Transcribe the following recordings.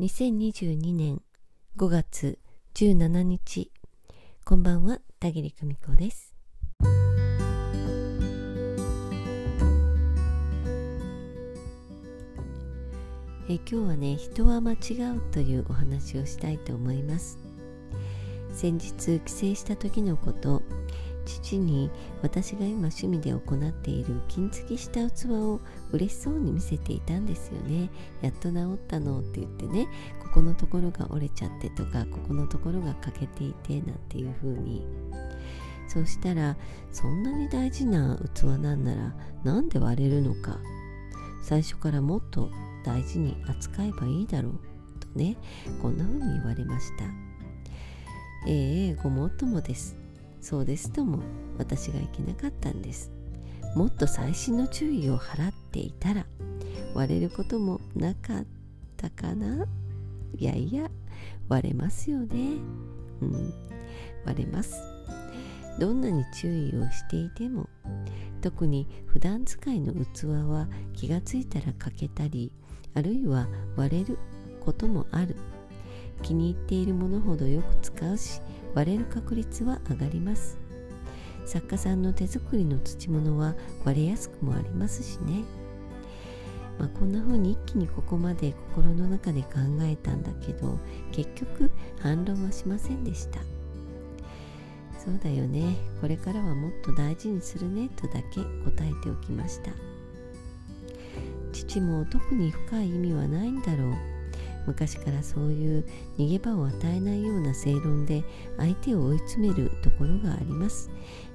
2022年5月17日。こんばんは田切久美子です。え今日はね人は間違うというお話をしたいと思います。先日帰省した時のこと父に私が今趣味で行っている金継ぎした器を嬉しそうに見せていたんですよね。やっと治ったのって言ってねここのところが折れちゃってとかここのところが欠けていてなんていう風に。そうしたらそんなに大事な器なんならなんで割れるのか。最初からもっと大事に扱えばいいだろうとねこんな風に言われました。ええごもっともです。そうですとも私がいけなかったんです。もっと細心の注意を払っていたら割れることもなかったかな？いやいや割れますよね。うん。割れます。どんなに注意をしていても特に普段使いの器は気がついたら欠けたりあるいは割れることもある。気に入っているものほどよく使うし割れる確率は上がります。作家さんの手作りの土物は割れやすくもありますしね、まあ、こんな風に一気にここまで心の中で考えたんだけど結局反論はしませんでした。そうだよね。これからはもっと大事にするね。とだけ答えておきました。父も特に深い意味はないんだろう。昔からそういう逃げ場を与えないような正論で相手を追い詰めるところがあります。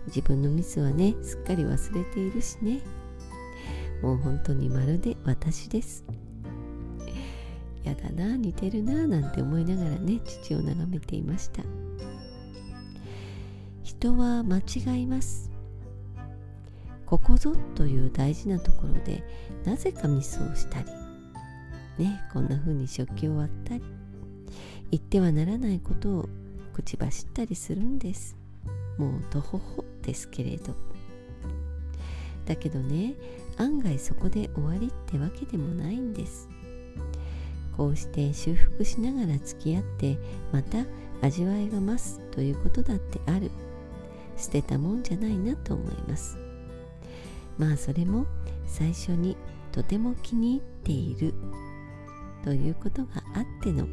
自分のミスはねすっかり忘れているしね。もう本当にまるで私です。やだな似てるななんて思いながらね父を眺めていました。人は間違います。ここぞという大事なところでなぜかミスをしたりねこんな風に食器を割ったり言ってはならないことを口走ったりするんです。もうとほほですけれど。だけどね案外そこで終わりってわけでもないんです。こうして修復しながら付き合ってまた味わいが増すということだってある。捨てたもんじゃないなと思います。まあそれも最初にとても気に入っているということがあっての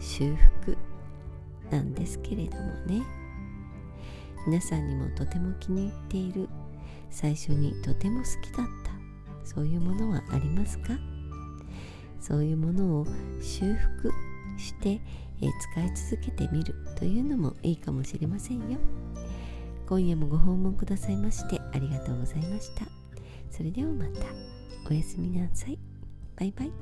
修復なんですけれどもね。皆さんにもとても気に入っている最初にとても好きだったそういうものはありますか？そういうものを修復して、え使い続けてみるというのもいいかもしれませんよ。今夜もご訪問くださいましてありがとうございました。それではまた。おやすみなさい。バイバイ。